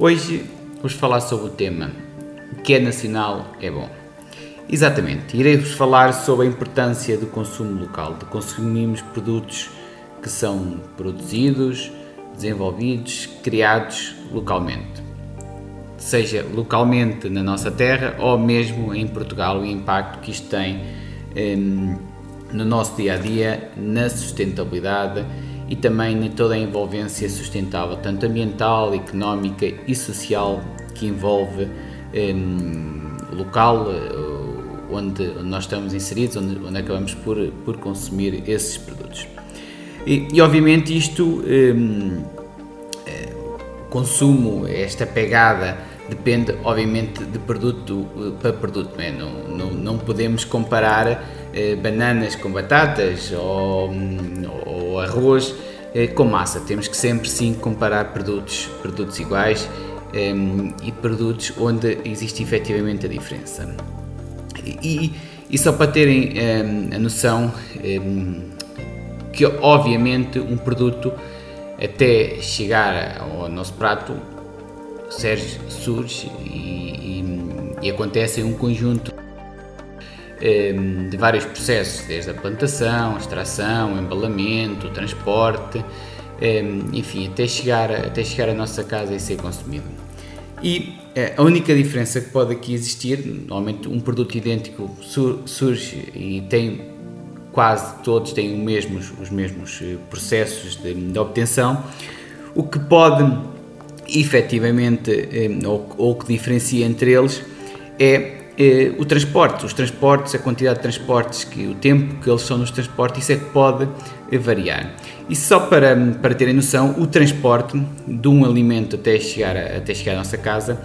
Hoje vamos falar sobre o tema O que é nacional é bom. Exatamente, irei-vos falar sobre a importância do consumo local, de consumirmos produtos que são produzidos, desenvolvidos, criados localmente. Seja localmente na nossa terra ou mesmo em Portugal, o impacto que isto tem hum, no nosso dia a dia, na sustentabilidade e também em toda a envolvência sustentável, tanto ambiental, económica e social que envolve um, o local uh, onde, nós estamos inseridos, onde, onde, acabamos por, por consumir esses produtos. E, e obviamente isto, um, o consumo, esta pegada, depende obviamente de produto uh, para produto, não, é? não, não, não podemos comparar eh, bananas com batatas ou, ou arroz eh, com massa. Temos que sempre sim comparar produtos, produtos iguais eh, e produtos onde existe efetivamente a diferença. E, e só para terem a noção que obviamente um produto até chegar ao nosso prato surge e, e, e acontece um conjunto Ehm, de vários processos, desde a plantação, extração, embalamento, transporte, ehm, enfim, até chegar, até chegar à nossa casa e ser consumido. E eh, a única diferença que pode aqui existir, normalmente um produto idêntico surge e tem quase todos têm os mesmos, os mesmos eh, processos de, de obtenção, o que pode efetivamente, ehm, ou, ou que diferencia entre eles, é eh, o transporte, os transportes, a quantidade de transportes, que o tempo que eles são nos transportes, isso é que pode eh, variar. E só para, para terem noção, o transporte de um alimento até chegar, até chegar à nossa casa,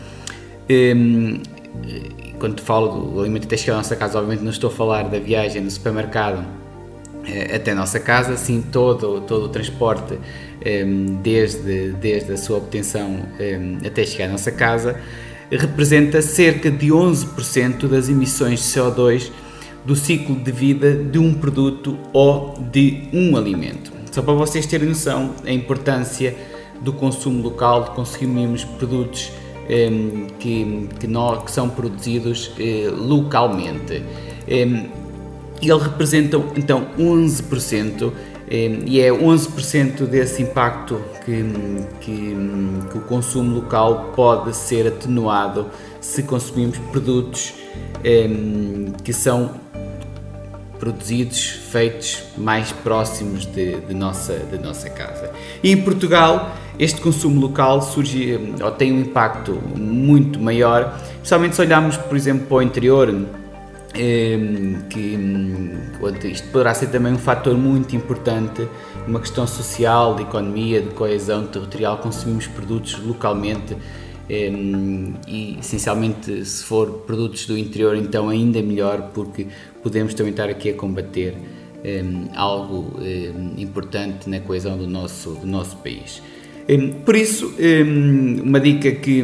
eh, quando falo do alimento até chegar à nossa casa, obviamente não estou a falar da viagem do supermercado eh, até a nossa casa, sim, todo, todo o transporte eh, desde, desde a sua obtenção eh, até chegar à nossa casa, representa cerca de 11% das emissões de CO2 do ciclo de vida de um produto ou de um alimento. Só para vocês terem noção a importância do consumo local, de consumirmos produtos eh, que, que, que, são produzidos eh, localmente. Eh, ele representa então 11% e é 11% desse impacto que, que, que, o consumo local pode ser atenuado se consumirmos produtos que são produzidos, feitos mais próximos de, de, nossa, de nossa casa. E em Portugal, este consumo local surge ou tem um impacto muito maior, especialmente se olharmos, por exemplo, para o interior Ehm, que isto poderá ser também um fator muito importante uma questão social, de economia, de coesão territorial, consumimos produtos localmente ehm, e essencialmente se for produtos do interior então ainda melhor porque podemos também estar aqui a combater ehm, algo importante na coesão do nosso, do nosso país. Por isso, uma dica que,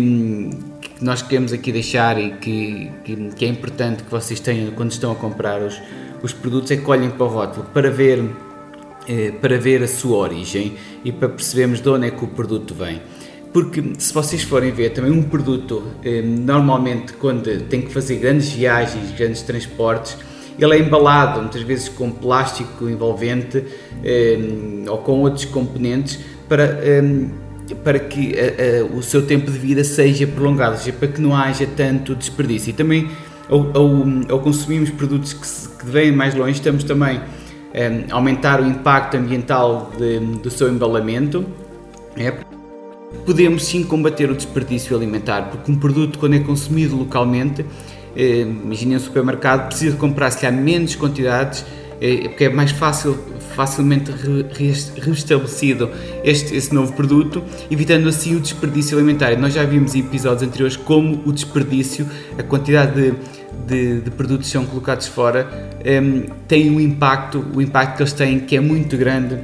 que nós queremos aqui deixar e que, que, que, é importante que vocês tenham quando estão a comprar os, os produtos é que olhem para o rótulo para ver, eh, para ver a sua origem e para percebermos de onde é que o produto vem. Porque se vocês forem ver também um produto, eh, normalmente quando tem que fazer grandes viagens, grandes transportes, ele é embalado muitas vezes com plástico envolvente eh, ou com outros componentes para eh, para que a, a, o seu tempo de vida seja prolongado, seja, para que não haja tanto desperdício. E também, ao, ao, ao consumirmos produtos que, se, que vêm mais longe, estamos também um, eh, a aumentar o impacto ambiental de, do seu embalamento. É, podemos sim combater o desperdício alimentar, porque um produto, quando é consumido localmente, eh, imaginem um supermercado, precisa comprar se há menos quantidades é, porque é mais fácil, facilmente re, restabelecido este, esse novo produto, evitando assim o desperdício alimentar. nós já vimos em episódios anteriores como o desperdício, a quantidade de, de, de produtos que são colocados fora, um, tem um impacto, o impacto que eles têm que é muito grande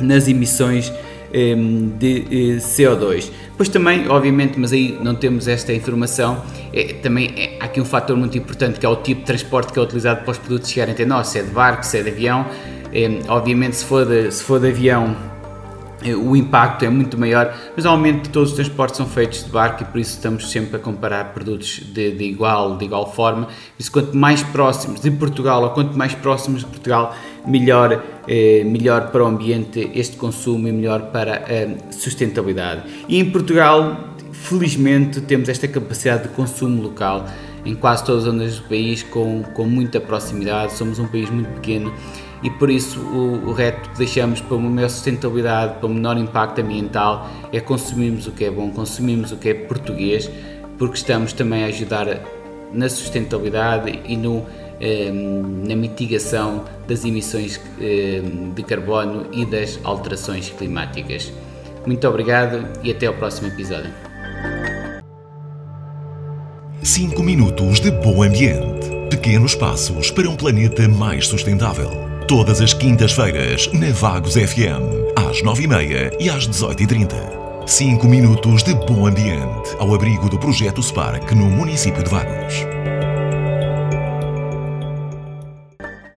nas emissões um, de eh, CO2. Depois também, obviamente, mas aí não temos esta informação, é, também é, há aqui um fator muito importante que é o tipo de transporte que é utilizado para os produtos chegarem até nós, se é de barco, se é de avião. É, obviamente, se for de, se for de avião, é, o impacto é muito maior, mas normalmente todos os transportes são feitos de barco e por isso estamos sempre a comparar produtos de, de igual, de igual forma. Isso quanto mais próximos de Portugal ou quanto mais próximos de Portugal, melhor, eh, melhor para o ambiente este consumo e melhor para a sustentabilidade. E em Portugal, felizmente, temos esta capacidade de consumo local em quase todas as zonas do país com, com muita proximidade. Somos um país muito pequeno e por isso o, o reto que deixamos para uma maior sustentabilidade, para um menor impacto ambiental, é consumirmos o que é bom, consumirmos o que é português, porque estamos também a ajudar na sustentabilidade e no, eh, na mitigação das emissões eh, de carbono e das alterações climáticas. Muito obrigado e até ao próximo episódio. 5 minutos de bom ambiente. Pequenos passos para um planeta mais sustentável. Todas as quintas-feiras, na Vagos FM, às 9h30 e às 18h30. 5 minutos de bom ambiente, ao abrigo do projeto Spark no município de Vagos.